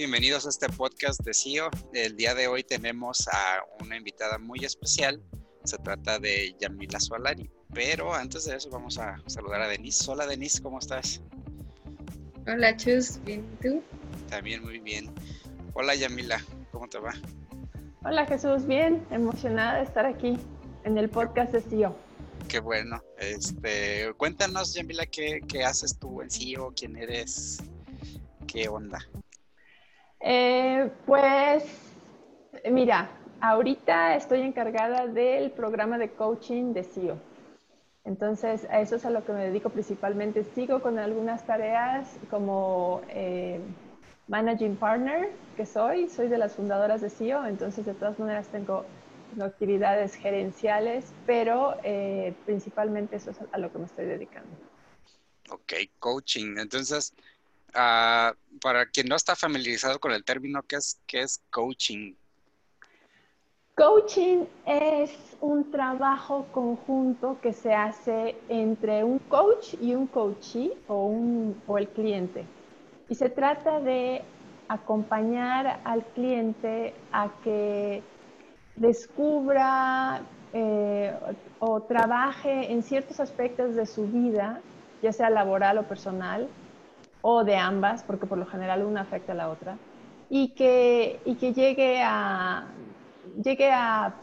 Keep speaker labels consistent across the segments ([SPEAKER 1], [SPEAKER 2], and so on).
[SPEAKER 1] Bienvenidos a este podcast de CIO. El día de hoy tenemos a una invitada muy especial. Se trata de Yamila Solari. Pero antes de eso vamos a saludar a Denise. Hola Denise, ¿cómo estás?
[SPEAKER 2] Hola Chus, ¿bien tú?
[SPEAKER 1] También muy bien. Hola Yamila, ¿cómo te va?
[SPEAKER 3] Hola Jesús, bien, emocionada de estar aquí en el podcast de CIO.
[SPEAKER 1] Qué bueno. Este, cuéntanos, Yamila, ¿qué, qué haces tú en CIO? ¿Quién eres? ¿Qué onda?
[SPEAKER 3] Eh, pues, mira, ahorita estoy encargada del programa de coaching de CIO. Entonces, a eso es a lo que me dedico principalmente. Sigo con algunas tareas como eh, managing partner, que soy, soy de las fundadoras de CIO, entonces de todas maneras tengo, actividades gerenciales, pero eh, principalmente eso es a lo que me estoy dedicando.
[SPEAKER 1] Ok, coaching. Entonces, Ah, para quien no está familiarizado con el término, ¿qué es, qué es coaching?
[SPEAKER 3] Coaching es un trabajo conjunto que se hace entre un coach y un coachee o, un, o el cliente. Y se trata de acompañar al cliente a que descubra eh, o trabaje en ciertos aspectos de su vida, ya sea laboral o personal, o de ambas, porque por lo general una afecta a la otra, y que, y que llegue, a, llegue a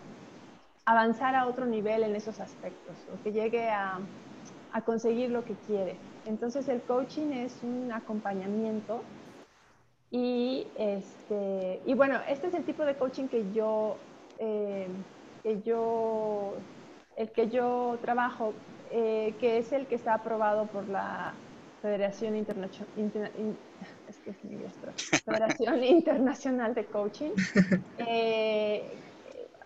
[SPEAKER 3] avanzar a otro nivel en esos aspectos, o que llegue a, a conseguir lo que quiere. Entonces el coaching es un acompañamiento y, este, y bueno, este es el tipo de coaching que yo, eh, que yo el que yo trabajo, eh, que es el que está aprobado por la Federación, Federación Internacional de Coaching. Eh,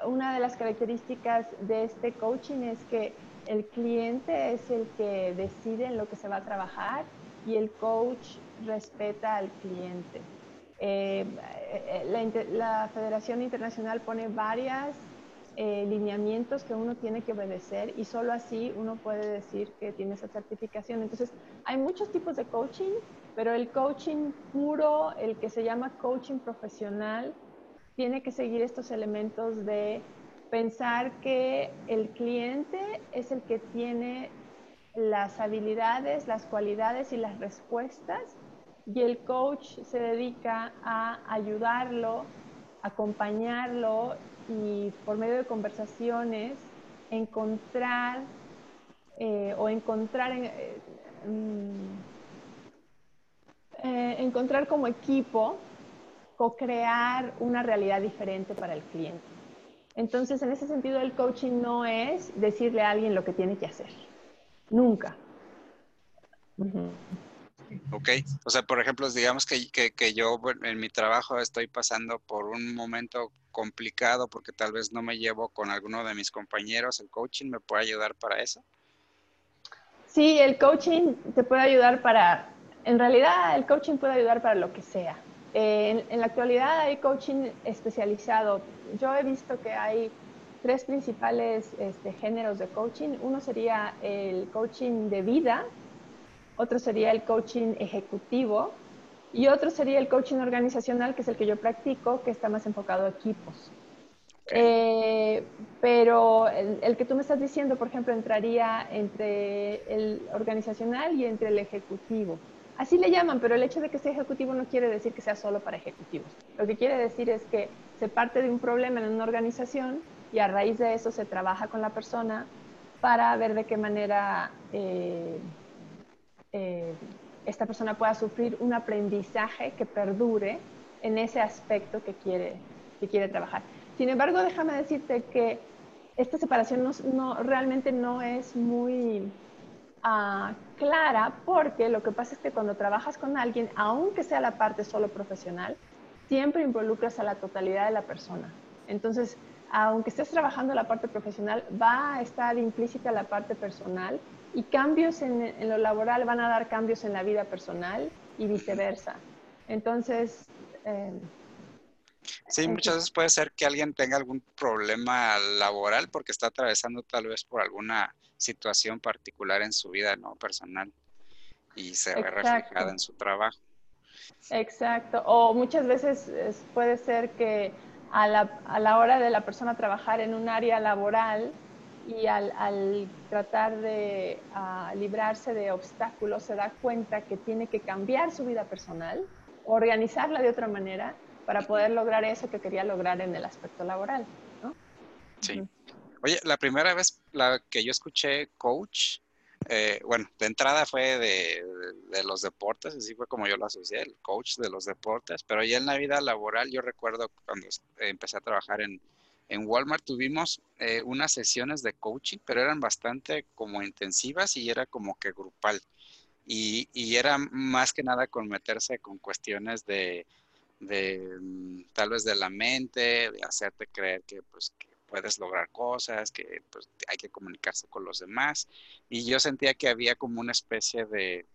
[SPEAKER 3] una de las características de este coaching es que el cliente es el que decide en lo que se va a trabajar y el coach respeta al cliente. Eh, eh, la, Federación Internacional pone varias eh, lineamientos que uno tiene que obedecer y solo así uno puede decir que tiene esa certificación. Entonces, hay muchos tipos de coaching, pero el coaching puro, el que se llama coaching profesional, tiene que seguir estos elementos de pensar que el cliente es el que tiene las habilidades, las cualidades y las respuestas y el coach se dedica a ayudarlo, acompañarlo y por medio de conversaciones encontrar eh, o encontrar eh, mm, eh, encontrar como equipo co-crear una realidad diferente para el cliente. Entonces, en ese sentido, el coaching no es decirle a alguien lo que tiene que hacer. Nunca.
[SPEAKER 1] Ok, o sea, por ejemplo, digamos que, que, yo en mi trabajo estoy pasando por un momento complicado porque tal vez no me llevo con alguno de mis compañeros, ¿el coaching me puede ayudar para eso?
[SPEAKER 3] Sí, el coaching te puede ayudar para, en realidad el coaching puede ayudar para lo que sea. Eh, en, la actualidad hay coaching especializado. Yo he visto que hay tres principales este, géneros de coaching. Uno sería el coaching de vida, otro sería el coaching ejecutivo y otro sería el coaching organizacional, que es el que yo practico, que está más enfocado a equipos. Eh, pero el, que tú me estás diciendo, por ejemplo, entraría entre el organizacional y entre el ejecutivo. Así le llaman, pero el hecho de que sea ejecutivo no quiere decir que sea solo para ejecutivos. Lo que quiere decir es que se parte de un problema en una organización y a raíz de eso se trabaja con la persona para ver de qué manera eh, eh, esta persona pueda sufrir un aprendizaje que perdure en ese aspecto que quiere, que quiere trabajar. Sin embargo, déjame decirte que esta separación no, realmente no es muy ah, clara porque lo que pasa es que cuando trabajas con alguien, aunque sea la parte solo profesional, siempre involucras a la totalidad de la persona. Entonces, aunque estés trabajando la parte profesional, va a estar implícita la parte personal y cambios en, lo laboral van a dar cambios en la vida personal y viceversa. Entonces...
[SPEAKER 1] Eh, sí, muchas veces puede ser que alguien tenga algún problema laboral porque está atravesando tal vez por alguna situación particular en su vida no personal y se ve reflejada en su trabajo.
[SPEAKER 3] Exacto. O muchas veces puede ser que a la, a la, hora de la persona trabajar en un área laboral y al, al tratar de uh, librarse de obstáculos se da cuenta que tiene que cambiar su vida personal, organizarla de otra manera para poder lograr eso que quería lograr en el aspecto laboral. ¿no?
[SPEAKER 1] Sí. Oye, la primera vez la que yo escuché coach, eh, bueno, de entrada fue de, de, los deportes, así fue como yo lo asocié, el coach de los deportes, pero ya en la vida laboral yo recuerdo cuando empecé a trabajar en, en Walmart tuvimos eh, unas sesiones de coaching, pero eran bastante como intensivas y era como que grupal. Y, y era más que nada con meterse con cuestiones de, de mm, tal vez de la mente, de hacerte creer que, pues, que puedes lograr cosas, que pues, hay que comunicarse con los demás. Y yo sentía que había como una especie de,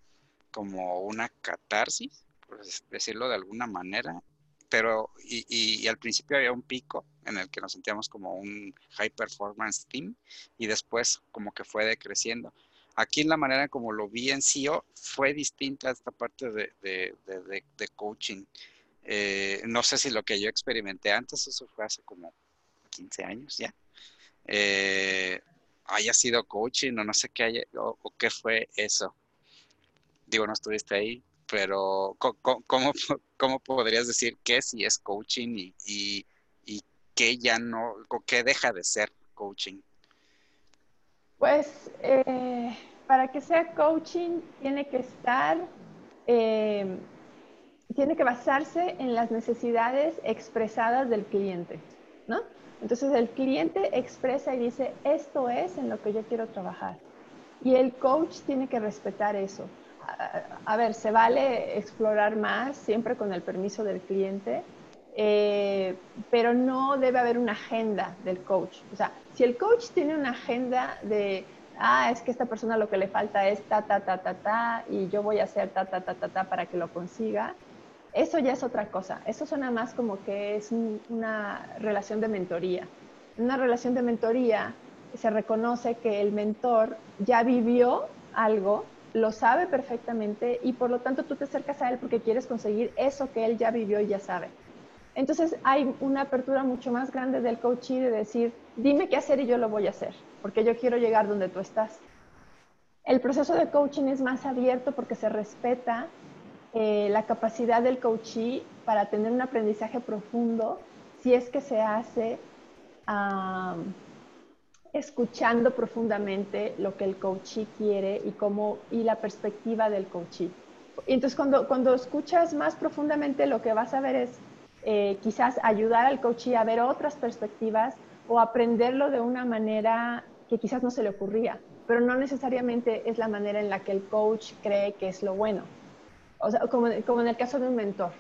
[SPEAKER 1] como una catarsis, por decirlo de alguna manera, pero y, y, al principio había un pico en el que nos sentíamos como un high performance team y después como que fue decreciendo. Aquí en la manera como lo vi en CEO fue distinta esta parte de, de, coaching. Eh, no sé si lo que yo experimenté antes, eso fue hace como 15 años ya, eh, haya sido coaching o no sé qué haya, o, qué fue eso. Digo, no estuviste ahí, pero ¿cómo, cómo, podrías decir qué si es coaching y, y, y qué ya no, qué deja de ser coaching?
[SPEAKER 3] Pues eh, para que sea coaching tiene que estar, eh, tiene que basarse en las necesidades expresadas del cliente, ¿no? Entonces el cliente expresa y dice, esto es en lo que yo quiero trabajar. Y el coach tiene que respetar eso. A, ver, se vale explorar más siempre con el permiso del cliente, eh, pero no debe haber una agenda del coach. O sea, si el coach tiene una agenda de, ah, es que esta persona lo que le falta es ta, ta, ta, ta, ta, y yo voy a hacer ta, ta, ta, ta, ta para que lo consiga, eso ya es otra cosa. Eso suena más como que es un, una relación de mentoría. En una relación de mentoría se reconoce que el mentor ya vivió algo, lo sabe perfectamente y por lo tanto tú te acercas a él porque quieres conseguir eso que él ya vivió y ya sabe. Entonces hay una apertura mucho más grande del coaching de decir, dime qué hacer y yo lo voy a hacer, porque yo quiero llegar donde tú estás. El proceso de coaching es más abierto porque se respeta eh, la capacidad del coachee para tener un aprendizaje profundo si es que se hace um, escuchando profundamente lo que el coachee quiere y, cómo, y la perspectiva del coachee. Y entonces cuando, cuando escuchas más profundamente lo que vas a ver es eh, quizás ayudar al coachee a ver otras perspectivas o aprenderlo de una manera que quizás no se le ocurría, pero no necesariamente es la manera en la que el coach cree que es lo bueno o sea, como, como en el caso de un mentor.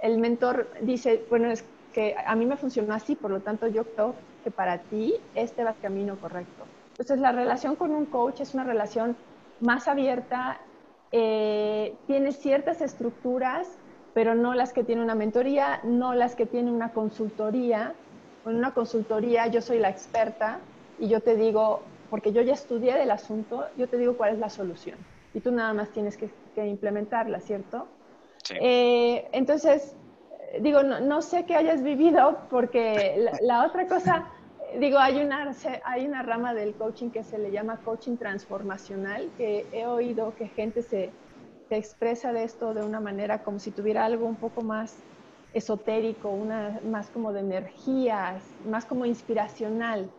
[SPEAKER 3] El mentor dice, bueno, es que a mí me funcionó así, por lo tanto yo creo que para ti este va el camino correcto. Entonces la relación con un coach es una relación más abierta, eh, tiene ciertas estructuras, pero no las que tiene una mentoría, no las que tiene una consultoría. En una consultoría yo soy la experta y yo te digo, porque yo ya estudié del asunto, yo te digo cuál es la solución y tú nada más tienes que, que implementarla, ¿cierto? Sí. Eh, entonces, digo, no, no, sé qué hayas vivido porque la, la, otra cosa, digo, hay una, hay una rama del coaching que se le llama coaching transformacional, que he oído que gente se, se expresa de esto de una manera como si tuviera algo un poco más esotérico, una, más como de energías, más como inspiracional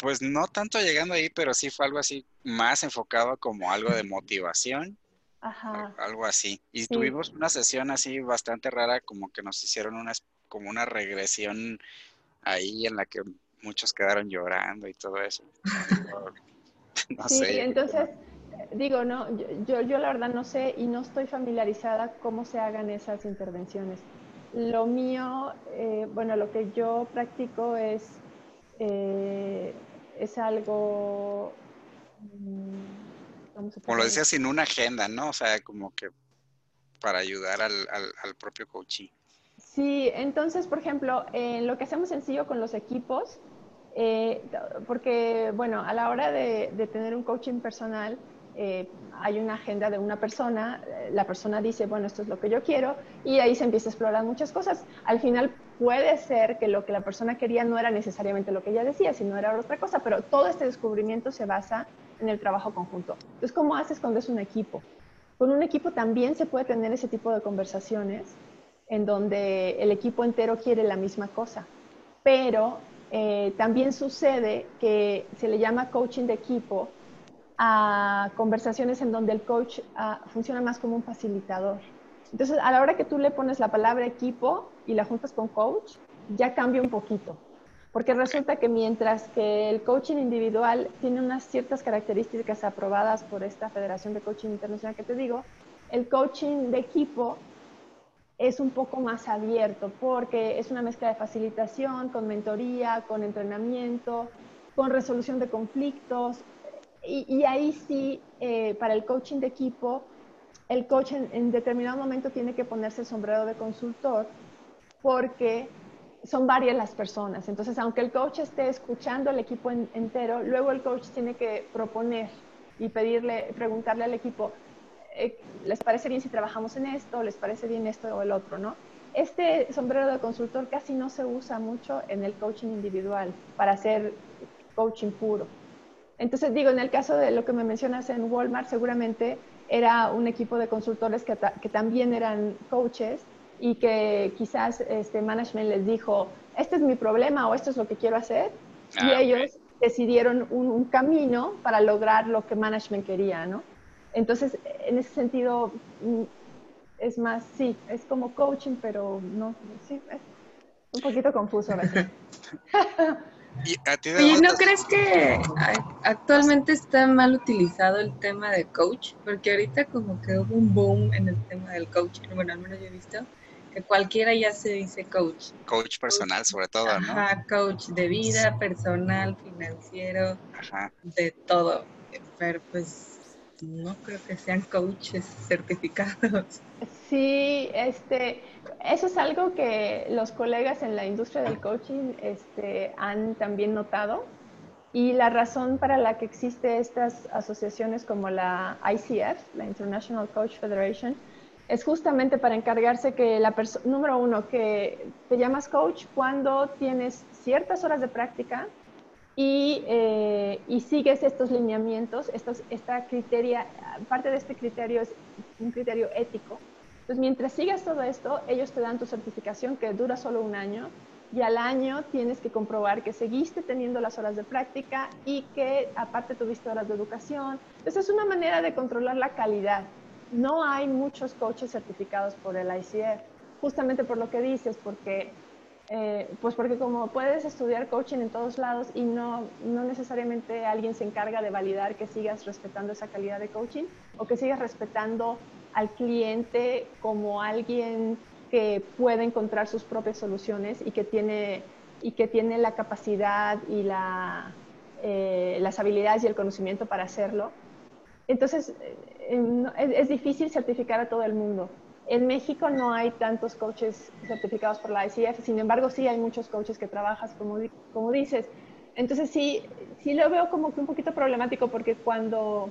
[SPEAKER 1] pues no tanto llegando ahí, pero sí fue algo así más enfocado como algo de motivación. Ajá. Algo así. Y sí. tuvimos una sesión así bastante rara, como que nos hicieron una, como una regresión ahí en la que muchos quedaron llorando y todo eso.
[SPEAKER 3] no sí, sé. entonces, digo, no, yo, yo la verdad no sé y no estoy familiarizada cómo se hagan esas intervenciones. Lo mío, eh, bueno, lo que yo practico es eh, es algo...
[SPEAKER 1] Mm, como lo decía, sin una agenda, ¿no? O sea, como que para ayudar al, al, al propio coaching.
[SPEAKER 3] Sí, entonces, por ejemplo, en lo que hacemos sencillo con los equipos, eh, porque, bueno, a la hora de, de, tener un coaching personal, eh, hay una agenda de una persona, eh, la persona dice, bueno, esto es lo que yo quiero, y ahí se empieza a explorar muchas cosas. Al final puede ser que lo que la persona quería no era necesariamente lo que ella decía, sino era otra cosa, pero todo este descubrimiento se basa en el trabajo conjunto. Entonces, ¿cómo haces cuando es un equipo? Con un equipo también se puede tener ese tipo de conversaciones en donde el equipo entero quiere la misma cosa, pero eh, también sucede que se le llama coaching de equipo a conversaciones en donde el coach ah, funciona más como un facilitador. Entonces, a la hora que tú le pones la palabra equipo y la juntas con coach, ya cambia un poquito. Porque resulta que mientras que el coaching individual tiene unas ciertas características aprobadas por esta Federación de Coaching Internacional que te digo, el coaching de equipo es un poco más abierto porque es una mezcla de facilitación con mentoría, con entrenamiento, con resolución de conflictos, y, ahí sí, eh, para el coaching de equipo, el coach en, determinado momento tiene que ponerse el sombrero de consultor porque son varias las personas. Entonces, aunque el coach esté escuchando al equipo entero, luego el coach tiene que proponer y pedirle, preguntarle al equipo, eh, ¿les parece bien si trabajamos en esto? ¿Les parece bien esto o el otro? ¿no? Este sombrero de consultor casi no se usa mucho en el coaching individual para hacer coaching puro. Entonces, digo, en el caso de lo que me mencionas en Walmart, seguramente era un equipo de consultores que, también eran coaches y que quizás este management les dijo, este es mi problema o esto es lo que quiero hacer. y ah, ellos decidieron un, camino para lograr lo que management quería, ¿no? Entonces, en ese sentido, mm, es más, sí, es como coaching, pero no, sí, es un poquito confuso a veces.
[SPEAKER 2] ¿Y, no crees que actualmente está mal utilizado el tema de coach? Porque ahorita como que hubo un boom en el tema del coach. Bueno, al menos yo he visto que cualquiera ya se dice coach.
[SPEAKER 1] Coach personal sobre todo, ¿no?
[SPEAKER 2] Ajá, coach de vida, personal, financiero, de todo. Pero pues no creo que sean coaches certificados.
[SPEAKER 3] Sí, este, eso es algo que los colegas en la industria del coaching este, han también notado. Y la razón para la que existe estas asociaciones como la ICF, la International Coach Federation, es justamente para encargarse que la persona, número uno, que te llamas coach cuando tienes ciertas horas de práctica y, eh, y sigues estos lineamientos, estos, esta criteria, parte de este criterio es un criterio ético, entonces, mientras sigas todo esto, ellos te dan tu certificación que dura solo un año y al año tienes que comprobar que seguiste teniendo las horas de práctica y que aparte tuviste horas de educación. Entonces, es una manera de controlar la calidad. No hay muchos coaches certificados por el ICF, justamente por lo que dices, porque eh, pues porque como puedes estudiar coaching en todos lados y no, no necesariamente alguien se encarga de validar que sigas respetando esa calidad de coaching o que sigas respetando al cliente como alguien que puede encontrar sus propias soluciones y que tiene, y que tiene la capacidad y la, eh, las habilidades y el conocimiento para hacerlo. Entonces, eh, es, difícil certificar a todo el mundo. En México no hay tantos coaches certificados por la ICF, sin embargo sí hay muchos coaches que trabajas, como, como dices. Entonces sí, sí lo veo como que un poquito problemático porque cuando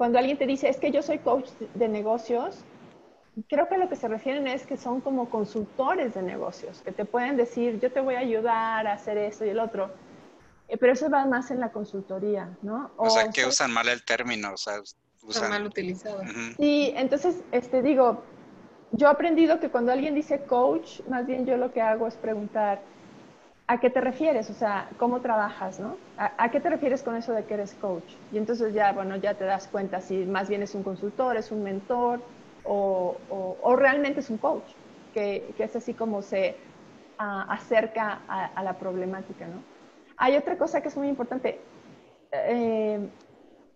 [SPEAKER 3] cuando alguien te dice, es que yo soy coach de negocios, creo que lo que se refieren es que son como consultores de negocios, que te pueden decir, yo te voy a ayudar a hacer esto y el otro. Eh, pero eso va más en la consultoría, ¿no?
[SPEAKER 1] O, sea, que usan mal el término, o sea,
[SPEAKER 2] usan... mal utilizado.
[SPEAKER 3] Sí, entonces, este, digo, yo he aprendido que cuando alguien dice coach, más bien yo lo que hago es preguntar, ¿a qué te refieres? O sea, ¿cómo trabajas, no? ¿A, qué te refieres con eso de que eres coach? Y entonces ya, bueno, ya te das cuenta si más bien es un consultor, es un mentor o, realmente es un coach, que, es así como se acerca a, la problemática, ¿no? Hay otra cosa que es muy importante. Eh,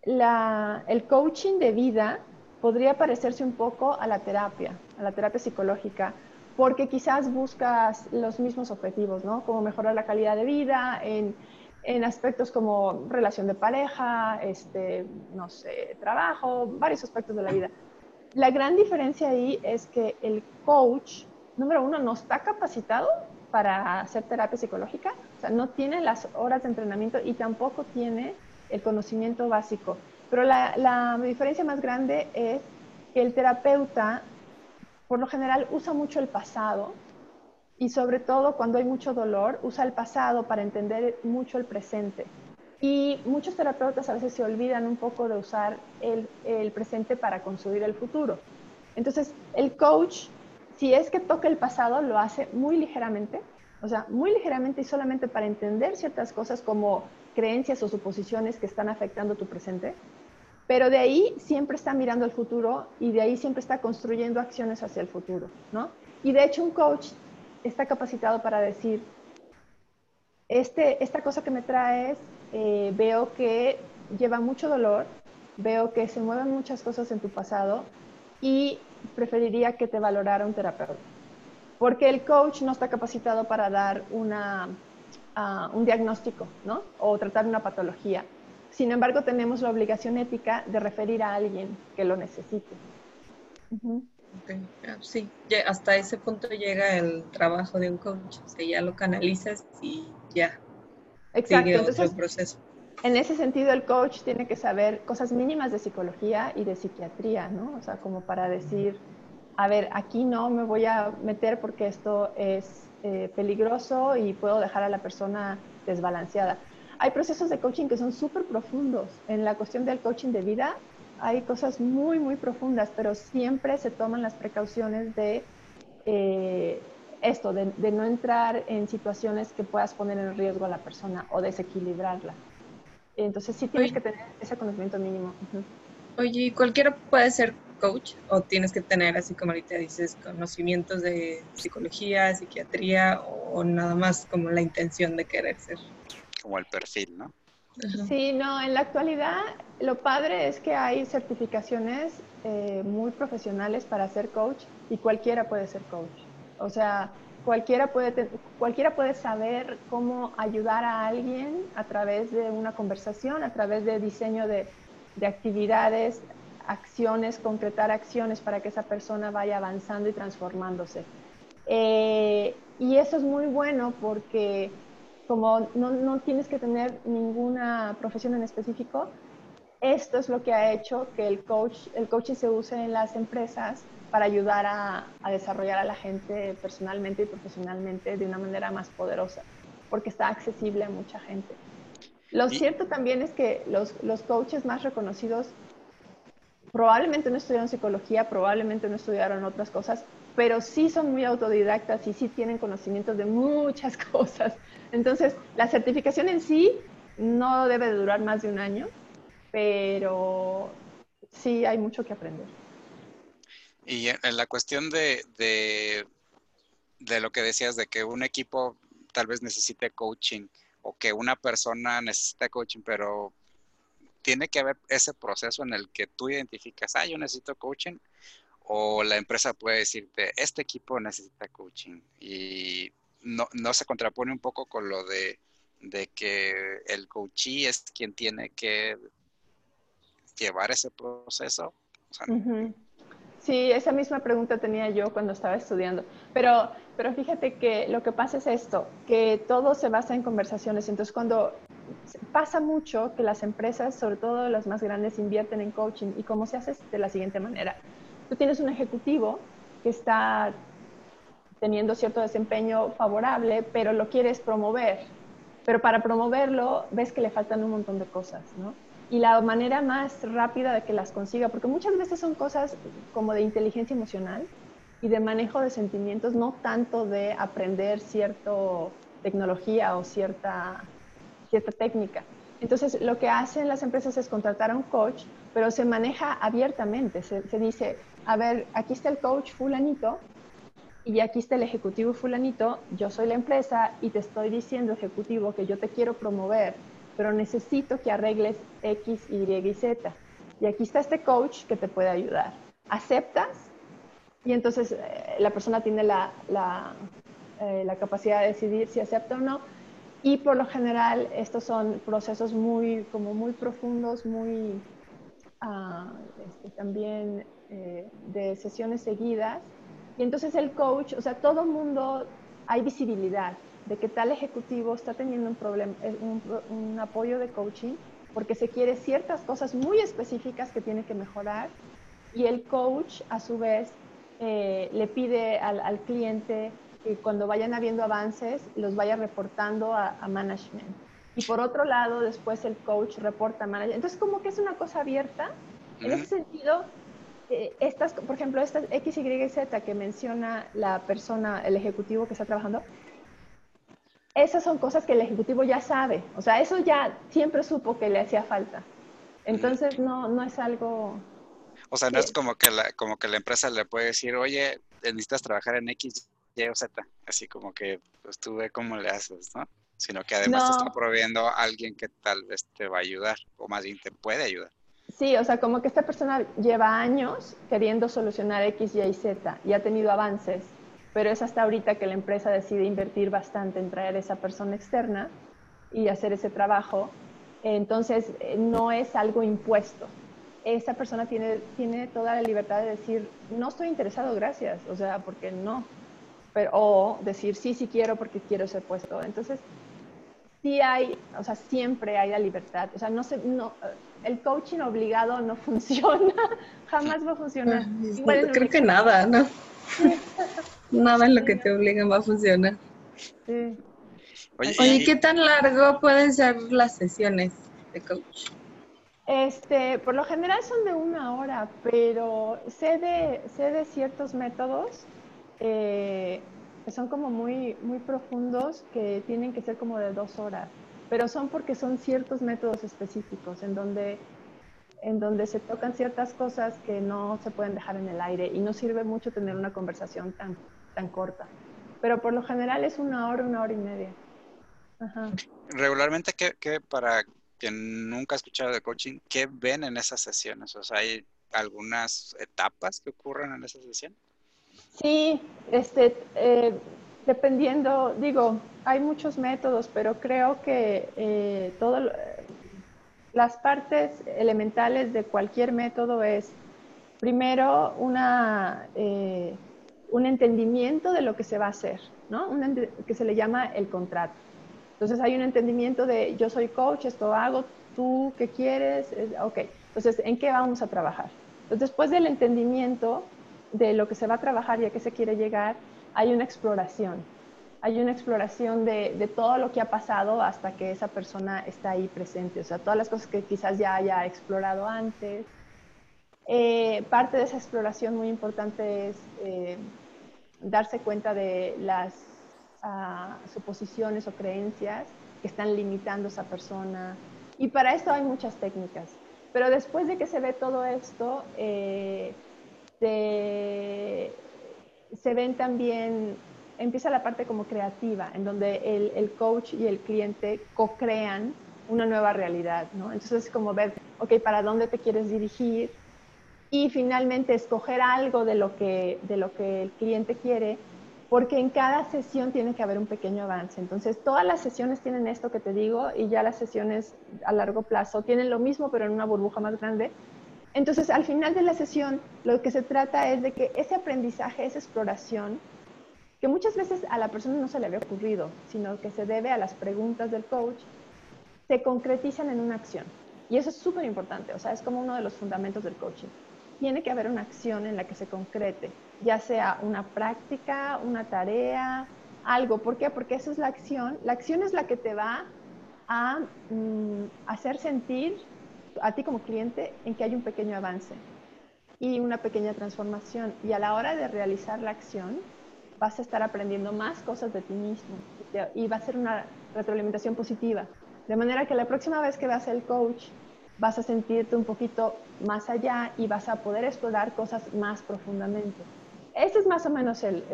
[SPEAKER 3] el coaching de vida podría parecerse un poco a la terapia, a la terapia psicológica, porque quizás buscas los mismos objetivos, ¿no? Como mejorar la calidad de vida en, en aspectos como relación de pareja, este, no sé, trabajo, varios aspectos de la vida. La gran diferencia ahí es que el coach, número uno, no está capacitado para hacer terapia psicológica, o sea, no tiene las horas de entrenamiento y tampoco tiene el conocimiento básico. Pero la, diferencia más grande es que el terapeuta, por lo general, usa mucho el pasado y sobre todo cuando hay mucho dolor, usa el pasado para entender mucho el presente. Y muchos terapeutas a veces se olvidan un poco de usar el, el, presente para construir el futuro. Entonces, el coach, si es que toca el pasado, lo hace muy ligeramente, o sea, muy ligeramente y solamente para entender ciertas cosas como creencias o suposiciones que están afectando tu presente, pero de ahí siempre está mirando el futuro y de ahí siempre está construyendo acciones hacia el futuro, ¿no? Y de hecho un coach está capacitado para decir, este, esta cosa que me traes, eh, veo que lleva mucho dolor, veo que se mueven muchas cosas en tu pasado y preferiría que te valorara un terapeuta. Porque el coach no está capacitado para dar una, uh, un diagnóstico, ¿no? O tratar una patología. Sin embargo, tenemos la obligación ética de referir a alguien que lo necesite.
[SPEAKER 2] Sí, hasta ese punto llega el trabajo de un coach. O sea, ya lo canalizas y ya.
[SPEAKER 3] Exacto. Entonces, proceso. En ese sentido, el coach tiene que saber cosas mínimas de psicología y de psiquiatría, ¿no? O sea, como para decir, a ver, aquí no me voy a meter porque esto es eh, peligroso y puedo dejar a la persona desbalanceada. Hay procesos de coaching que son súper profundos. En la cuestión del coaching de vida hay cosas muy, muy profundas, pero siempre se toman las precauciones de eh, esto, de, no entrar en situaciones que puedas poner en riesgo a la persona o desequilibrarla. Entonces sí tienes que tener ese conocimiento mínimo.
[SPEAKER 2] Oye, ¿cualquiera puede ser coach o tienes que tener, así como ahorita dices, conocimientos de psicología, psiquiatría o nada más como la intención de querer ser?
[SPEAKER 1] Como el perfil, ¿no?
[SPEAKER 3] Sí, no, en la actualidad lo padre es que hay certificaciones eh, muy profesionales para ser coach y cualquiera puede ser coach. O sea, cualquiera puede, cualquiera puede saber cómo ayudar a alguien a través de una conversación, a través de diseño de, de actividades, acciones, concretar acciones para que esa persona vaya avanzando y transformándose. Eh, y eso es muy bueno porque como no, no, tienes que tener ninguna profesión en específico, esto es lo que ha hecho que el, coach, el coaching se use en las empresas para ayudar a, a, desarrollar a la gente personalmente y profesionalmente de una manera más poderosa, porque está accesible a mucha gente. Lo cierto también es que los, los coaches más reconocidos probablemente no estudiaron psicología, probablemente no estudiaron otras cosas, pero sí son muy autodidactas y sí tienen conocimientos de muchas cosas. Entonces, la certificación en sí no debe de durar más de un año, pero sí hay mucho que aprender.
[SPEAKER 1] Y en la cuestión de, de, de lo que decías, de que un equipo tal vez necesite coaching o que una persona necesita coaching, pero tiene que haber ese proceso en el que tú identificas, ah, yo necesito coaching, o la empresa puede decirte, este equipo necesita coaching. Y no, no se contrapone un poco con lo de, de que el coachee es quien tiene que llevar ese proceso.
[SPEAKER 3] Sí, esa misma pregunta tenía yo cuando estaba estudiando. Pero, pero fíjate que lo que pasa es esto, que todo se basa en conversaciones. Entonces, cuando pasa mucho que las empresas, sobre todo las más grandes, invierten en coaching y cómo se hace de la siguiente manera. Tú tienes un ejecutivo que está teniendo cierto desempeño favorable, pero lo quieres promover. Pero para promoverlo ves que le faltan un montón de cosas, ¿no? Y la manera más rápida de que las consiga, porque muchas veces son cosas como de inteligencia emocional y de manejo de sentimientos, no tanto de aprender cierta tecnología o cierta cierta técnica. Entonces, lo que hacen las empresas es contratar a un coach, pero se maneja abiertamente. Se, dice, a ver, aquí está el coach fulanito y aquí está el ejecutivo fulanito, yo soy la empresa y te estoy diciendo, ejecutivo, que yo te quiero promover, pero necesito que arregles X, Y y Z. Y aquí está este coach que te puede ayudar. ¿Aceptas? Y entonces eh, la persona tiene la, eh, la capacidad de decidir si acepta o no y por lo general estos son procesos muy, como muy profundos, muy este, también eh, de sesiones seguidas. Y entonces el coach, o sea, todo el mundo, hay visibilidad de que tal ejecutivo está teniendo un problema, eh, un, un, apoyo de coaching porque se quiere ciertas cosas muy específicas que tiene que mejorar y el coach a su vez eh, le pide al, cliente que cuando vayan habiendo avances los vaya reportando a, management. Y por otro lado, después el coach reporta a management. Entonces, como que es una cosa abierta. En ese sentido, eh, estas, por ejemplo, estas X, Y, Z que menciona la persona, el ejecutivo que está trabajando, esas son cosas que el ejecutivo ya sabe. O sea, eso ya siempre supo que le hacía falta. Entonces, no, no es algo...
[SPEAKER 1] O sea, no es como que, la, como que la empresa le puede decir, oye, necesitas trabajar en X, Y o Z. Así como que, pues tú ve cómo le haces, ¿no? Sino que además te está proveyendo a alguien que tal vez te va a ayudar, o más bien te puede ayudar.
[SPEAKER 3] Sí, o sea, como que esta persona lleva años queriendo solucionar X, Y y Z y ha tenido avances pero es hasta ahorita que la empresa decide invertir bastante en traer esa persona externa y hacer ese trabajo. Entonces, eh, no es algo impuesto. Esa persona tiene, tiene toda la libertad de decir, no estoy interesado, gracias, o sea, porque no. Pero, o decir, sí, sí quiero porque quiero ese puesto. Entonces, sí hay, o sea, siempre hay la libertad. O sea, no se, no, el coaching obligado no funciona, jamás va a funcionar.
[SPEAKER 2] creo que nada, ¿no? Nada en lo que te obligan va a funcionar. Oye, ¿qué tan largo pueden ser las sesiones de coach?
[SPEAKER 3] Este, por lo general son de una hora, pero sé de, sé de ciertos métodos eh, que son como muy, muy profundos que tienen que ser como de dos horas, pero son porque son ciertos métodos específicos en donde en donde se tocan ciertas cosas que no se pueden dejar en el aire y no sirve mucho tener una conversación tan, tan corta. Pero por lo general es una hora, una hora y media.
[SPEAKER 1] Regularmente, ¿qué, para quien nunca ha escuchado de coaching, qué ven en esas sesiones? O sea, ¿hay algunas etapas que ocurren en esa sesión?
[SPEAKER 3] Sí, este, eh, dependiendo, digo, hay muchos métodos, pero creo que eh, todo, las partes elementales de cualquier método es, primero, una, eh, un entendimiento de lo que se va a hacer, ¿no? que se le llama el contrato. Entonces hay un entendimiento de yo soy coach, esto hago, tú qué quieres, ok. Entonces, ¿en qué vamos a trabajar? Entonces, después del entendimiento de lo que se va a trabajar y a qué se quiere llegar, hay una exploración hay una exploración de, todo lo que ha pasado hasta que esa persona está ahí presente, o sea, todas las cosas que quizás ya haya explorado antes. Eh, parte de esa exploración muy importante es eh, darse cuenta de las ah, suposiciones o creencias que están limitando a esa persona. Y para esto hay muchas técnicas. Pero después de que se ve todo esto, eh, se ven también empieza la parte como creativa, en donde el, el coach y el cliente co-crean una nueva realidad, ¿no? Entonces es como ver, ok, ¿para dónde te quieres dirigir? Y finalmente escoger algo de lo que, de lo que el cliente quiere, porque en cada sesión tiene que haber un pequeño avance. Entonces, todas las sesiones tienen esto que te digo y ya las sesiones a largo plazo tienen lo mismo, pero en una burbuja más grande. Entonces, al final de la sesión, lo que se trata es de que ese aprendizaje, esa exploración, que muchas veces a la persona no se le había ocurrido, sino que se debe a las preguntas del coach, se concretizan en una acción. Y eso es súper importante, o sea, es como uno de los fundamentos del coaching. Tiene que haber una acción en la que se concrete, ya sea una práctica, una tarea, algo. ¿Por qué? Porque eso es la acción. La acción es la que te va a mm, hacer sentir a ti como cliente en que hay un pequeño avance y una pequeña transformación. Y a la hora de realizar la acción, vas a estar aprendiendo más cosas de ti mismo y va a ser una retroalimentación positiva. De manera que la próxima vez que veas el coach, vas a sentirte un poquito más allá y vas a poder explorar cosas más profundamente. Ese es más o menos el,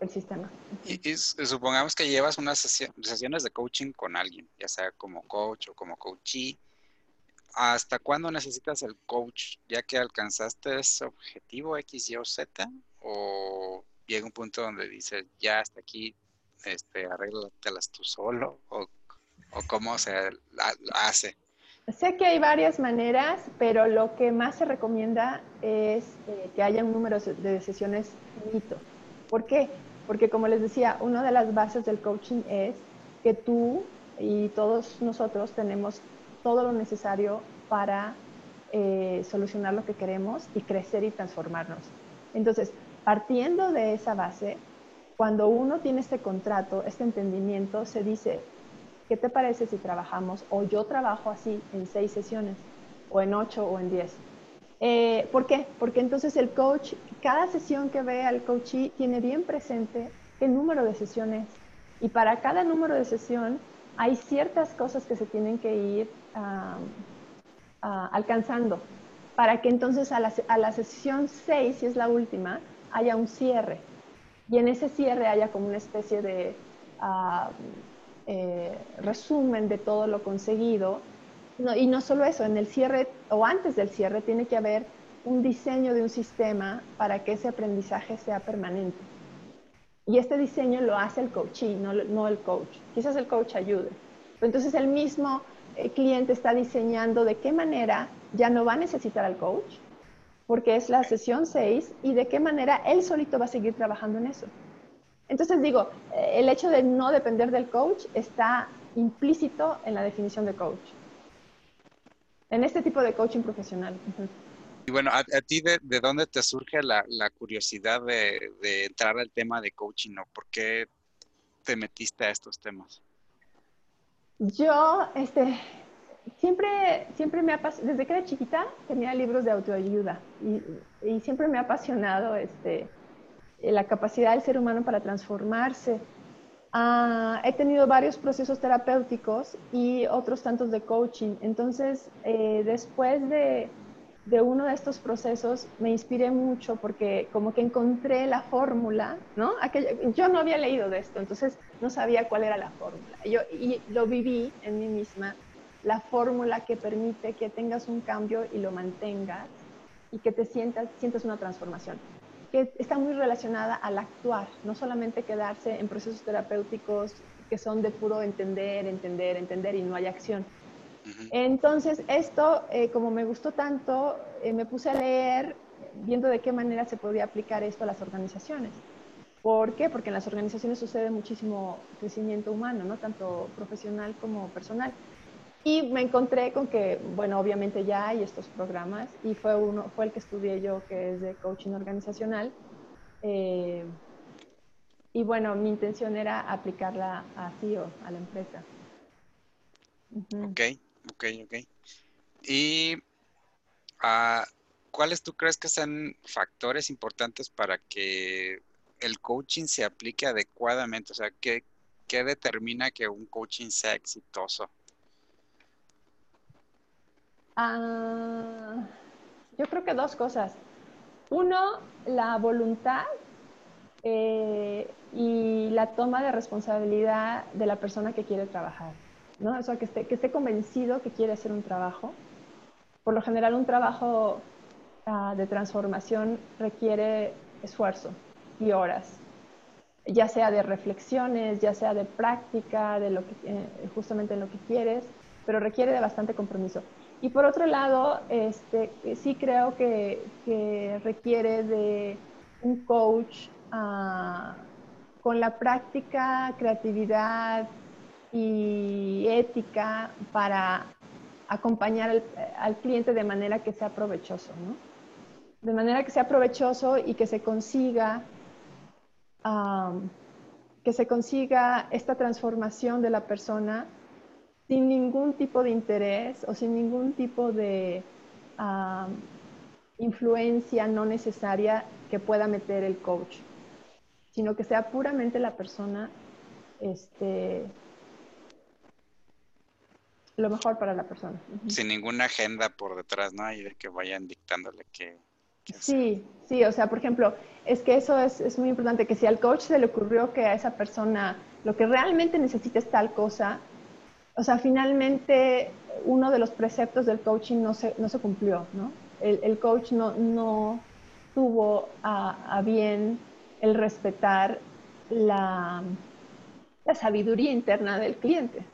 [SPEAKER 3] el, sistema.
[SPEAKER 1] Y, supongamos que llevas unas sesiones de coaching con alguien, ya sea como coach o como coachee. ¿Hasta cuándo necesitas el coach? ¿Ya que alcanzaste ese objetivo X, Y o Z? ¿O llega un punto donde dices, ya hasta aquí, este, arréglatelas tú solo, o, cómo se hace.
[SPEAKER 3] Sé que hay varias maneras, pero lo que más se recomienda es eh, que haya un número de sesiones finito. ¿Por qué? Porque como les decía, una de las bases del coaching es que tú y todos nosotros tenemos todo lo necesario para eh, solucionar lo que queremos y crecer y transformarnos. Entonces, partiendo de esa base, cuando uno tiene este contrato, este entendimiento, se dice, ¿qué te parece si trabajamos o yo trabajo así en seis sesiones o en ocho o en diez? Eh, ¿Por qué? Porque entonces el coach, cada sesión que ve al coachee tiene bien presente qué número de sesiones y para cada número de sesión hay ciertas cosas que se tienen que ir alcanzando para que entonces a la, a la sesión 6, si es la última, haya un cierre. Y en ese cierre haya como una especie de eh, resumen de todo lo conseguido. y no solo eso, en el cierre o antes del cierre tiene que haber un diseño de un sistema para que ese aprendizaje sea permanente. Y este diseño lo hace el coachee, no, no el coach. Quizás el coach ayude. Entonces el mismo eh, cliente está diseñando de qué manera ya no va a necesitar al coach, porque es la sesión 6, y de qué manera él solito va a seguir trabajando en eso. Entonces digo, eh, el hecho de no depender del coach está implícito en la definición de coach. En este tipo de coaching profesional.
[SPEAKER 1] Y bueno, ¿a, ti de, dónde te surge la, curiosidad de, entrar al tema de coaching o por qué te metiste a estos temas?
[SPEAKER 3] Yo, este, siempre, siempre me ha desde que era chiquita tenía libros de autoayuda y, siempre me ha apasionado este, la capacidad del ser humano para transformarse. Ah, he tenido varios procesos terapéuticos y otros tantos de coaching. Entonces, eh, después de, de uno de estos procesos me inspiré mucho porque como que encontré la fórmula, ¿no? yo no había leído de esto, entonces no sabía cuál era la fórmula. Yo, y lo viví en mí misma, la fórmula que permite que tengas un cambio y lo mantengas y que te sientas, sientas una transformación, que está muy relacionada al actuar, no solamente quedarse en procesos terapéuticos que son de puro entender, entender, entender y no hay acción entonces, esto, eh, como me gustó tanto, eh, me puse a leer viendo de qué manera se podía aplicar esto a las organizaciones. ¿Por qué? Porque en las organizaciones sucede muchísimo crecimiento humano, ¿no? Tanto profesional como personal. Y me encontré con que, bueno, obviamente ya hay estos programas y fue, uno, fue el que estudié yo, que es de coaching organizacional. Eh, y bueno, mi intención era aplicarla a o a la empresa.
[SPEAKER 1] Ok. Ok, ok. ¿Y uh, cuáles tú crees que son factores importantes para que el coaching se aplique adecuadamente? O sea, ¿qué, qué determina que un coaching sea exitoso?
[SPEAKER 3] Uh, yo creo que dos cosas. Uno, la voluntad eh, y la toma de responsabilidad de la persona que quiere trabajar. ¿No? O sea, que esté, que esté convencido que quiere hacer un trabajo. Por lo general, un trabajo ah, de transformación requiere esfuerzo y horas, ya sea de reflexiones, ya sea de práctica, de lo que, eh, justamente en lo que quieres, pero requiere de bastante compromiso. Y por otro lado, este, sí creo que, que requiere de un coach ah, con la práctica, creatividad, y ética para acompañar al, cliente de manera que sea provechoso, ¿no? De manera que sea provechoso y que se consiga, que se consiga esta transformación de la persona sin ningún tipo de interés o sin ningún tipo de influencia no necesaria que pueda meter el coach, sino que sea puramente la persona este, lo mejor para la persona.
[SPEAKER 1] Sin ninguna agenda por detrás, ¿no? Y de que vayan dictándole que...
[SPEAKER 3] sí, sí, o sea, por ejemplo, es que eso es, es, muy importante, que si al coach se le ocurrió que a esa persona lo que realmente necesita es tal cosa, o sea, finalmente uno de los preceptos del coaching no se, no se cumplió, ¿no? El, el coach no, no tuvo a, a bien el respetar la, la sabiduría interna del cliente.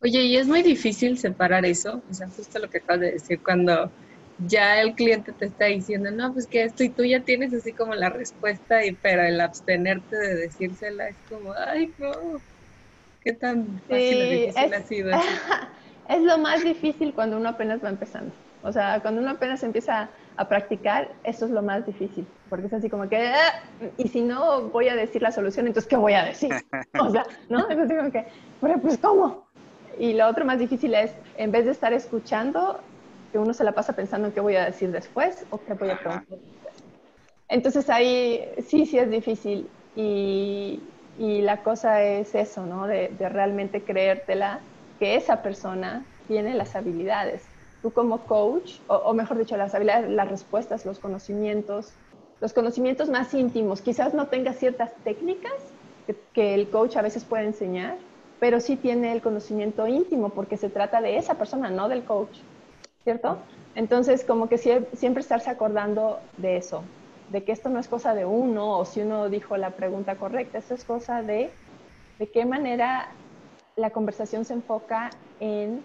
[SPEAKER 2] Oye, y es muy difícil separar eso, o sea, justo lo que acabas de decir, cuando ya el cliente te está diciendo, no, pues que esto y tú ya tienes así como la respuesta, y pero el abstenerte de decírsela es como, ay, no, qué tan fácil o difícil ha sido.
[SPEAKER 3] Es lo más difícil cuando uno apenas va empezando. O sea, cuando uno apenas empieza a practicar, eso es lo más difícil, porque es así como que, ah, y si no voy a decir la solución, entonces, ¿qué voy a decir? O sea, ¿no? Es así como que, pues, ¿cómo? Y lo otro más difícil es, en vez de estar escuchando, que uno se la pasa pensando en qué voy a decir después o qué voy a preguntar después. Entonces ahí sí, sí es difícil y, y la cosa es eso, ¿no? De, de realmente creértela que esa persona tiene las habilidades tú como coach, o, mejor dicho, las habilidades, las respuestas, los conocimientos, los conocimientos más íntimos. Quizás no tenga ciertas técnicas que, el coach a veces puede enseñar, pero sí tiene el conocimiento íntimo porque se trata de esa persona, no del coach, ¿cierto? Entonces, como que siempre estarse acordando de eso, de que esto no es cosa de uno o si uno dijo la pregunta correcta, esto es cosa de de qué manera la conversación se enfoca en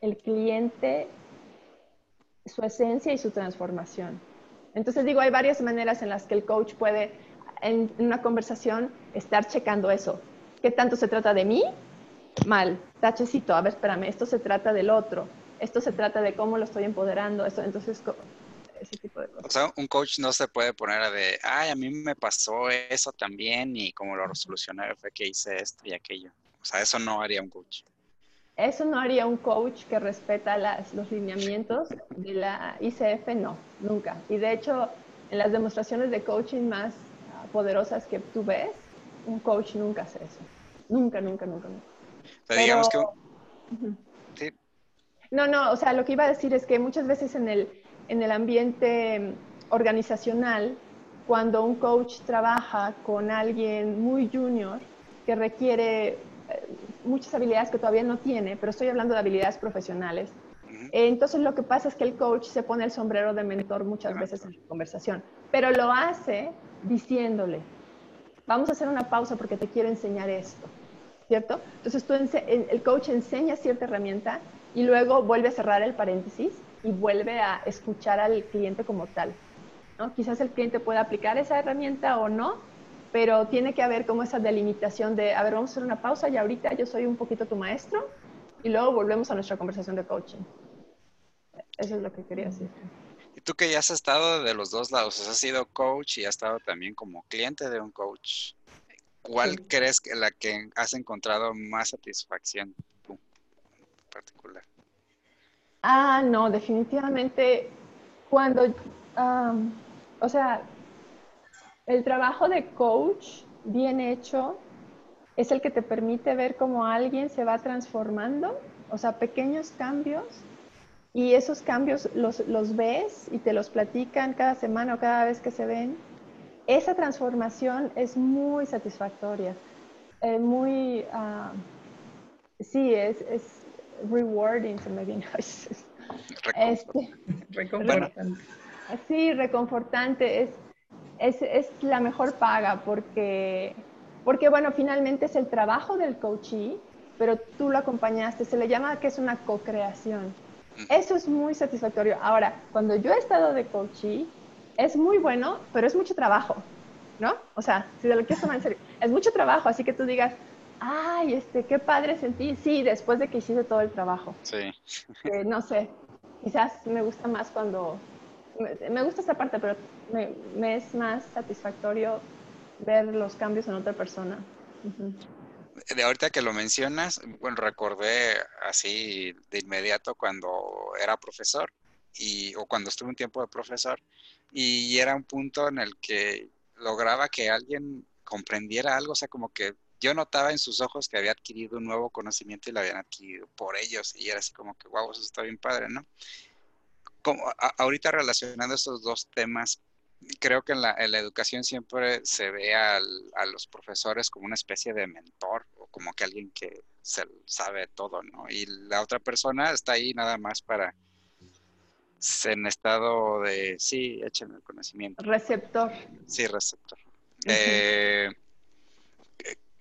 [SPEAKER 3] el cliente su esencia y su transformación. Entonces digo, hay varias maneras en las que el coach puede en una conversación estar checando eso. ¿Qué tanto se trata de mí? Mal, tachecito, a ver, espérame, esto se trata del otro, esto se trata de cómo lo estoy empoderando, eso, entonces ese tipo de cosas.
[SPEAKER 1] O sea, un coach no se puede poner a de, ay, a mí me pasó eso también y como lo resolucioné fue que hice esto y aquello. O sea, eso no haría un coach.
[SPEAKER 3] Eso no haría un coach que respeta los lineamientos de la ICF, no, nunca. Y de hecho, en las demostraciones de coaching más poderosas que tú ves, un coach nunca hace eso. Nunca, nunca, nunca. nunca.
[SPEAKER 1] digamos que...
[SPEAKER 3] Sí. No, no, o sea, lo que iba a decir es que muchas veces en el, en el ambiente organizacional, cuando un coach trabaja con alguien muy junior que requiere muchas habilidades que todavía no tiene, pero estoy hablando de habilidades profesionales. Entonces lo que pasa es que el coach se pone el sombrero de mentor muchas veces en la conversación, pero lo hace diciéndole, vamos a hacer una pausa porque te quiero enseñar esto, ¿cierto? Entonces el coach enseña cierta herramienta y luego vuelve a cerrar el paréntesis y vuelve a escuchar al cliente como tal. ¿no? Quizás el cliente pueda aplicar esa herramienta o no, pero tiene que haber como esa delimitación de, a ver, vamos a hacer una pausa y ahorita yo soy un poquito tu maestro y luego volvemos a nuestra conversación de coaching. Eso es lo que quería decir.
[SPEAKER 1] Y tú que ya has estado de los dos lados, has sido coach y has estado también como cliente de un coach. ¿Cuál crees que la que has encontrado más satisfacción tú en particular?
[SPEAKER 3] Ah, no, definitivamente cuando, o sea, el trabajo de coach bien hecho es el que te permite ver cómo alguien se va transformando, o sea, pequeños cambios, y esos cambios los, ves y te los platican cada semana o cada vez que se ven. Esa transformación es muy satisfactoria, eh, muy, uh, sí, es, es, rewarding, se me viene.
[SPEAKER 2] Este, reconfortante.
[SPEAKER 3] sí, reconfortante. Es, es, es, la mejor paga porque, porque, bueno, finalmente es el trabajo del coachee, pero tú lo acompañaste, se le llama que es una co-creación. Eso es muy satisfactorio. Ahora, cuando yo he estado de coachee, es muy bueno, pero es mucho trabajo, ¿no? O sea, si de lo quieres tomar en serio, es mucho trabajo, así que tú digas, ay, este, qué padre sentí, sí, después de que hiciste todo el trabajo.
[SPEAKER 1] Sí.
[SPEAKER 3] no sé, quizás me gusta más cuando me, gusta esta parte, pero me, es más satisfactorio ver los cambios en otra persona.
[SPEAKER 1] De ahorita que lo mencionas, bueno, recordé así de inmediato cuando era profesor y, o cuando estuve un tiempo de profesor y era un punto en el que lograba que alguien comprendiera algo, o sea, como que yo notaba en sus ojos que había adquirido un nuevo conocimiento y lo habían adquirido por ellos y era así como que, wow, eso está bien padre, ¿no? como, ahorita relacionando estos dos temas, creo que en la, educación siempre se ve a los profesores como una especie de mentor o como que alguien que se sabe todo, ¿no? Y la otra persona está ahí nada más para en estado de, sí, échenme el conocimiento.
[SPEAKER 3] Receptor.
[SPEAKER 1] Sí, receptor. Eh,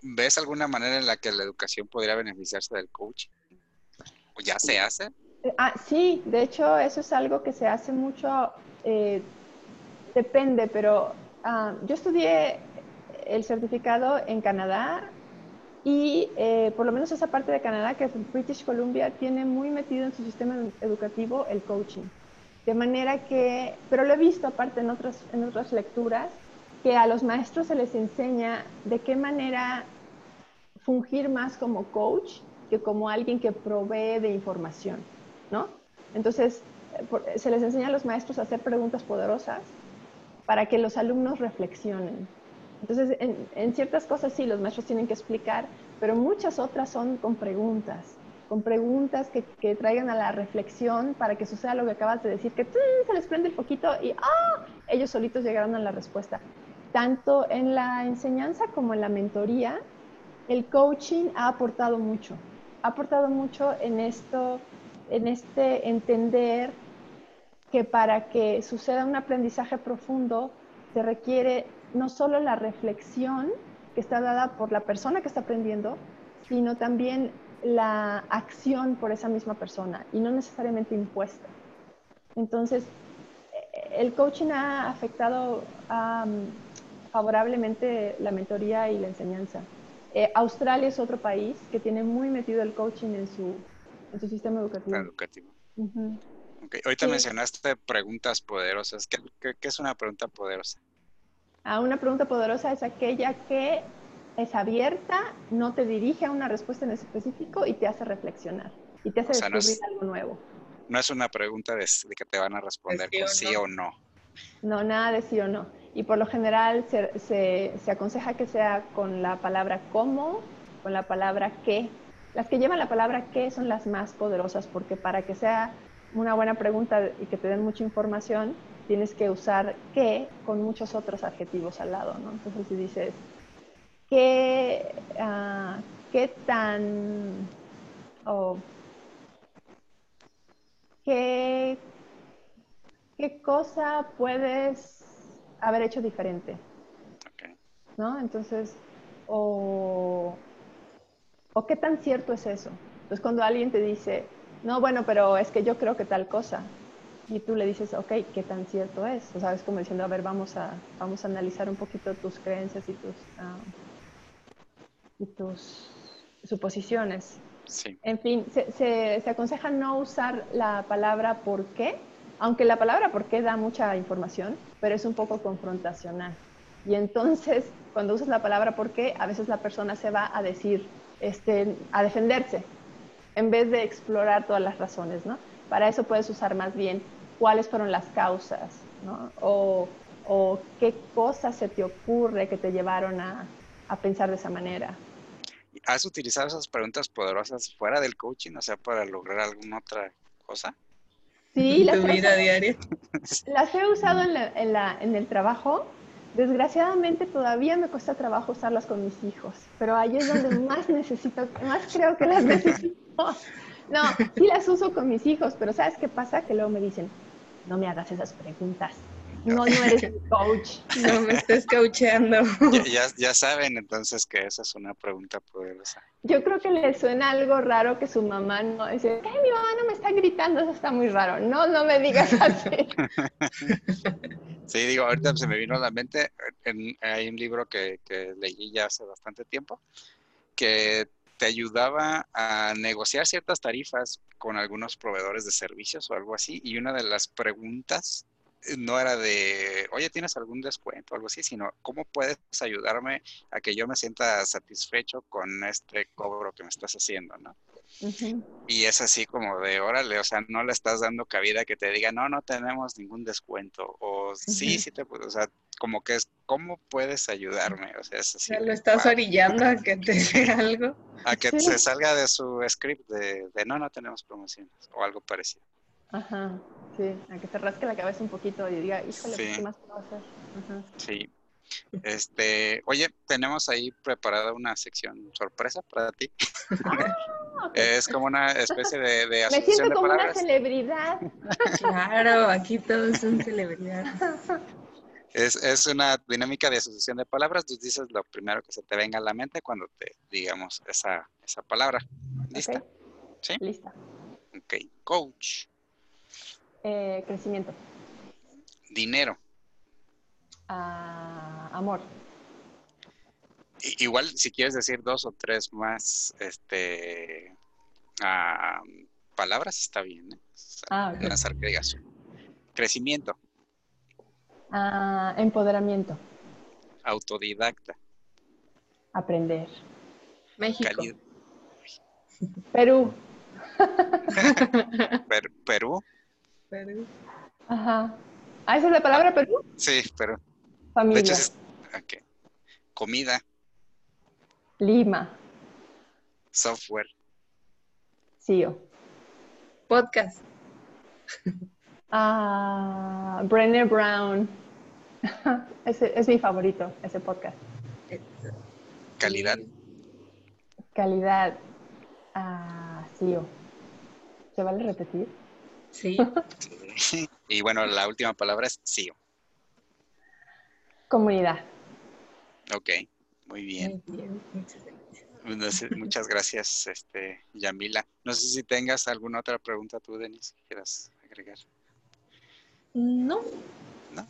[SPEAKER 1] ¿Ves alguna manera en la que la educación podría beneficiarse del coach? ¿O ya se hace?
[SPEAKER 3] Ah, sí, de hecho eso es algo que se hace mucho, eh, depende, pero ah, yo estudié el certificado en Canadá Y eh, por lo menos esa parte de Canadá, que es British Columbia, tiene muy metido en su sistema educativo el coaching. De manera que, pero lo he visto aparte en otras, en otras lecturas, que a los maestros se les enseña de qué manera fungir más como coach que como alguien que provee de información, ¿no? Entonces, se les enseña a los maestros a hacer preguntas poderosas para que los alumnos reflexionen. Entonces, en, ciertas cosas sí, los maestros tienen que explicar, pero muchas otras son con preguntas, con preguntas que, traigan a la reflexión para que suceda lo que acabas de decir, que se les prende el poquito y ¡ah! ellos solitos llegaron a la respuesta. Tanto en la enseñanza como en la mentoría, el coaching ha aportado mucho, ha aportado mucho en esto, en este entender que para que suceda un aprendizaje profundo se requiere no solo la reflexión que está dada por la persona que está aprendiendo, sino también la acción por esa misma persona y no necesariamente impuesta. Entonces, el coaching ha afectado favorablemente la mentoría y la enseñanza. Eh, Australia es otro país que tiene muy metido el coaching en su, en su sistema educativo.
[SPEAKER 1] educativo. Ahorita mencionaste preguntas poderosas. ¿Qué, ¿Qué, es una pregunta poderosa?
[SPEAKER 3] Ah, una pregunta poderosa es aquella que es abierta, no te dirige a una respuesta en específico y te hace reflexionar y te hace descubrir algo nuevo.
[SPEAKER 1] No es una pregunta de, que te van a responder con sí o no.
[SPEAKER 3] No, nada de sí o no. Y por lo general se, se, se aconseja que sea con la palabra cómo, con la palabra qué. Las que llevan la palabra qué son las más poderosas porque para que sea una buena pregunta y que te den mucha información, tienes que usar qué con muchos otros adjetivos al lado, ¿no? Entonces si dices, ¿qué, uh, qué tan... o ¿qué, ¿qué cosa puedes haber hecho diferente? ¿No? Entonces, o, o qué tan cierto es eso. Entonces cuando alguien te dice, no, bueno, pero es que yo creo que tal cosa. Y tú le dices, ok, ¿qué tan cierto es? O sabes, como diciendo, a ver, vamos a, vamos a analizar un poquito tus creencias y tus, ah, y tus suposiciones. Sí. En fin, se, se, se, aconseja no usar la palabra por qué, aunque la palabra por qué da mucha información, pero es un poco confrontacional. Y entonces, cuando usas la palabra por qué, a veces la persona se va a decir, este, a defenderse, en vez de explorar todas las razones, ¿no? Para eso puedes usar más bien cuáles fueron las causas, ¿no? O, qué cosas se te ocurre que te llevaron a, pensar de esa manera.
[SPEAKER 1] ¿Has utilizado esas preguntas poderosas fuera del coaching, o sea, para lograr alguna otra cosa?
[SPEAKER 3] Sí, las, vida diaria. las he usado en, la, en el trabajo Desgraciadamente todavía me cuesta trabajo usarlas con mis hijos, pero ahí es donde más necesito, más creo que las necesito. No, sí las uso con mis hijos, pero ¿sabes qué pasa? Que luego me dicen, no me hagas esas preguntas. No, no eres mi coach.
[SPEAKER 2] No me estés coacheando.
[SPEAKER 1] Ya, ya, saben entonces que esa es una pregunta poderosa.
[SPEAKER 3] Yo creo que le suena algo raro que su mamá no dice, ¡ay, mi mamá no me está gritando! Eso está muy raro. No, no me digas así.
[SPEAKER 1] Sí, digo, ahorita se me vino a la mente, hay un libro que, leí ya hace bastante tiempo, que te ayudaba a negociar ciertas tarifas con algunos proveedores de servicios o algo así, y una de las preguntas no era de, oye, ¿tienes algún descuento o algo así? Sino, ¿cómo puedes ayudarme a que yo me sienta satisfecho con este cobro que me estás haciendo, no? Y es así como de, órale, o sea, no le estás dando cabida que te diga, no, no tenemos ningún descuento, o sí, sí te puedo, o sea, como que es, ¿cómo puedes ayudarme? O sea, es así.
[SPEAKER 2] lo estás orillando a que te diga algo.
[SPEAKER 1] A que se salga de su script de, de, no, no tenemos promociones, o algo parecido.
[SPEAKER 3] Ajá, sí, a que te rasque la cabeza un poquito y diga, híjole, pues, ¿qué más puedo hacer? Ajá.
[SPEAKER 1] Sí, este, oye, tenemos ahí preparada una sección sorpresa para ti. Ah, es como una especie de, de
[SPEAKER 3] Me siento como una celebridad.
[SPEAKER 2] Claro, aquí todos son celebridades.
[SPEAKER 1] Es, es, una dinámica de asociación de palabras. Tú dices lo primero que se te venga a la mente cuando te digamos esa, esa palabra. ¿Lista?
[SPEAKER 3] ¿Sí? Lista.
[SPEAKER 1] Ok. Coach.
[SPEAKER 3] Eh, crecimiento.
[SPEAKER 1] Dinero
[SPEAKER 3] a amor.
[SPEAKER 1] igual si quieres decir dos o tres más este ah, palabras está bien ¿eh?
[SPEAKER 3] ah,
[SPEAKER 1] crecimiento.
[SPEAKER 3] Ah, empoderamiento.
[SPEAKER 1] Autodidacta.
[SPEAKER 3] Aprender.
[SPEAKER 2] México.
[SPEAKER 3] Perú.
[SPEAKER 1] Perú.
[SPEAKER 2] Perú.
[SPEAKER 3] Ajá. ¿Ah, esa es la palabra Perú?
[SPEAKER 1] Sí, Perú.
[SPEAKER 3] Familia.
[SPEAKER 1] Hecho, Comida.
[SPEAKER 3] Lima.
[SPEAKER 1] Software.
[SPEAKER 3] CEO.
[SPEAKER 2] Podcast.
[SPEAKER 3] Ah, Brenner Brown. ese es mi favorito, ese podcast.
[SPEAKER 1] Calidad.
[SPEAKER 3] Calidad. Ah, CEO. ¿Se vale repetir?
[SPEAKER 2] Sí.
[SPEAKER 1] sí. Y bueno, la última palabra es CEO.
[SPEAKER 3] Comunidad.
[SPEAKER 1] Ok, muy bien. Muchas gracias. este, Yamila. No sé si tengas alguna otra pregunta tú, Denis, que quieras agregar.
[SPEAKER 2] No.
[SPEAKER 1] ¿No?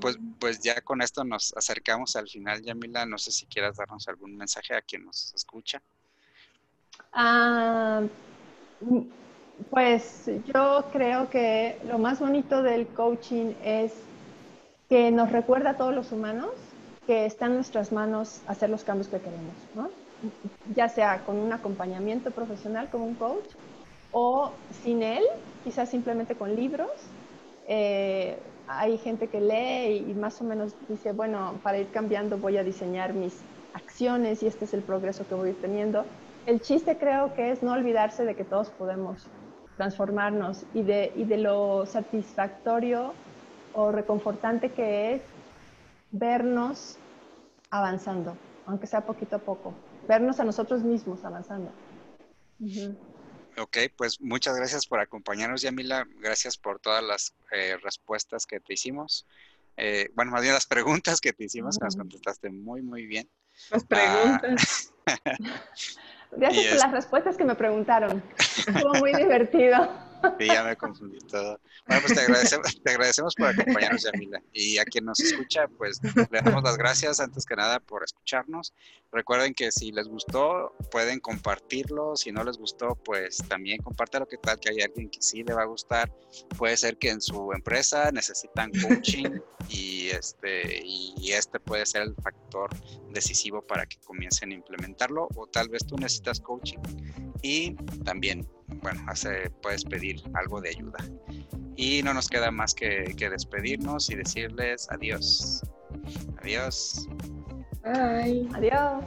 [SPEAKER 1] Pues, pues ya con esto nos acercamos al final, Yamila. No sé si quieras darnos algún mensaje a quien nos escucha.
[SPEAKER 3] Ah, pues yo creo que lo más bonito del coaching es que nos recuerda a todos los humanos que está en nuestras manos hacer los cambios que queremos, ya sea con un acompañamiento profesional como un coach o sin él, quizás simplemente con libros. Eh, hay gente que lee y más o menos dice, bueno, para ir cambiando voy a diseñar mis acciones y este es el progreso que voy teniendo. El chiste creo que es no olvidarse de que todos podemos transformarnos y de, y de lo satisfactorio o reconfortante que es vernos avanzando, aunque sea poquito a poco, vernos a nosotros mismos avanzando.
[SPEAKER 1] Ok, pues muchas gracias por acompañarnos, Yamila. Gracias por todas las eh, respuestas que te hicimos. Eh, bueno, más bien las preguntas que te hicimos, que nos contestaste muy, muy bien.
[SPEAKER 2] Las preguntas.
[SPEAKER 3] Ah, Gracias por las respuestas que me preguntaron. Estuvo muy divertido.
[SPEAKER 1] Sí, ya me confundí todo. Bueno, pues te agradecemos, te agradecemos por acompañarnos, Yamila. Y a quien nos escucha, pues le damos las gracias antes que nada por escucharnos. Recuerden que si les gustó, pueden compartirlo. Si no les gustó, pues también compártelo que tal que hay alguien que sí le va a gustar. Puede ser que en su empresa necesitan coaching y este, y este puede ser el factor decisivo para que comiencen a implementarlo. O tal vez tú necesitas coaching y también bueno, hace, puedes pedir algo de ayuda. Y no nos queda más que, que despedirnos y decirles adiós. Adiós.
[SPEAKER 2] Bye.
[SPEAKER 3] Adiós.